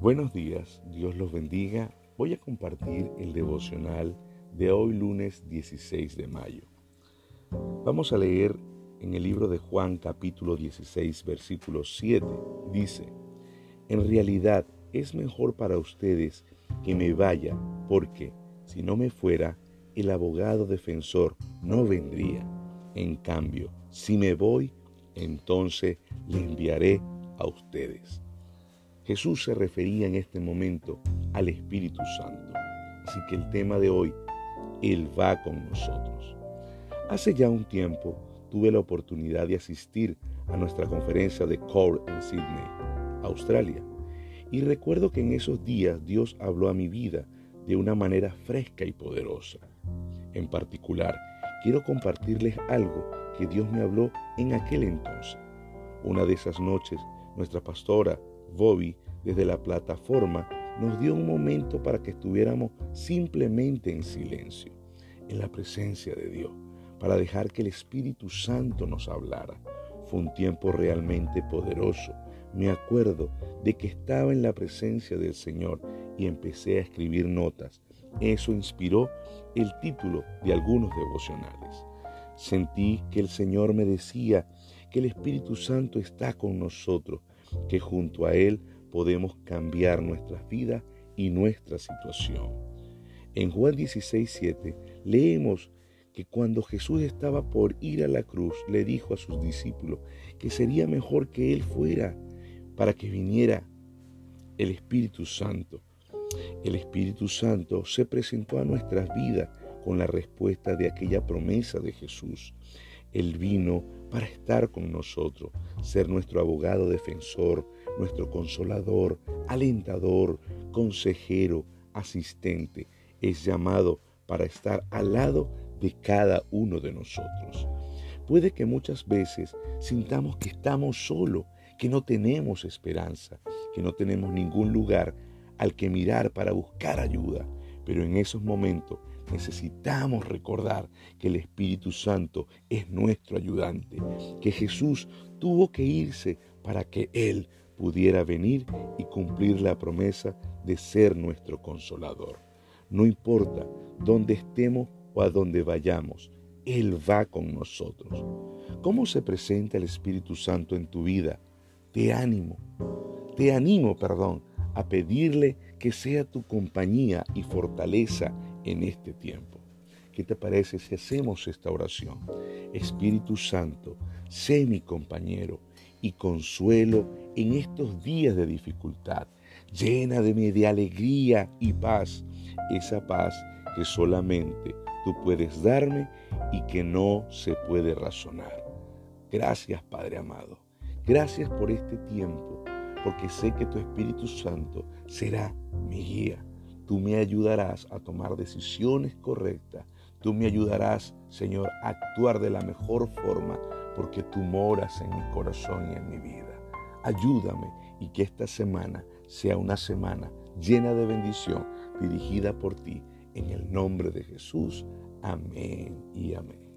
Buenos días, Dios los bendiga. Voy a compartir el devocional de hoy lunes 16 de mayo. Vamos a leer en el libro de Juan capítulo 16 versículo 7. Dice, en realidad es mejor para ustedes que me vaya porque si no me fuera, el abogado defensor no vendría. En cambio, si me voy, entonces le enviaré a ustedes. Jesús se refería en este momento al Espíritu Santo. Así que el tema de hoy, Él va con nosotros. Hace ya un tiempo tuve la oportunidad de asistir a nuestra conferencia de CORE en Sydney, Australia. Y recuerdo que en esos días Dios habló a mi vida de una manera fresca y poderosa. En particular, quiero compartirles algo que Dios me habló en aquel entonces. Una de esas noches, nuestra pastora, Bobby, desde la plataforma, nos dio un momento para que estuviéramos simplemente en silencio, en la presencia de Dios, para dejar que el Espíritu Santo nos hablara. Fue un tiempo realmente poderoso. Me acuerdo de que estaba en la presencia del Señor y empecé a escribir notas. Eso inspiró el título de algunos devocionales. Sentí que el Señor me decía que el Espíritu Santo está con nosotros, que junto a Él podemos cambiar nuestras vidas y nuestra situación. En Juan 16, leemos que cuando Jesús estaba por ir a la cruz, le dijo a sus discípulos que sería mejor que Él fuera para que viniera el Espíritu Santo. El Espíritu Santo se presentó a nuestras vidas con la respuesta de aquella promesa de Jesús. Él vino para estar con nosotros, ser nuestro abogado defensor, nuestro consolador, alentador, consejero, asistente. Es llamado para estar al lado de cada uno de nosotros. Puede que muchas veces sintamos que estamos solos, que no tenemos esperanza, que no tenemos ningún lugar al que mirar para buscar ayuda, pero en esos momentos necesitamos recordar que el Espíritu Santo es nuestro ayudante, que Jesús tuvo que irse para que Él pudiera venir y cumplir la promesa de ser nuestro consolador. No importa dónde estemos o a dónde vayamos, Él va con nosotros. ¿Cómo se presenta el Espíritu Santo en tu vida? Te animo, te animo, perdón, a pedirle que sea tu compañía y fortaleza en este tiempo. ¿Qué te parece si hacemos esta oración? Espíritu Santo, sé mi compañero y consuelo en estos días de dificultad. Lléname de alegría y paz, esa paz que solamente tú puedes darme y que no se puede razonar. Gracias Padre amado. Gracias por este tiempo, porque sé que tu Espíritu Santo será mi guía Tú me ayudarás a tomar decisiones correctas. Tú me ayudarás, Señor, a actuar de la mejor forma porque tú moras en mi corazón y en mi vida. Ayúdame y que esta semana sea una semana llena de bendición dirigida por ti. En el nombre de Jesús. Amén y amén.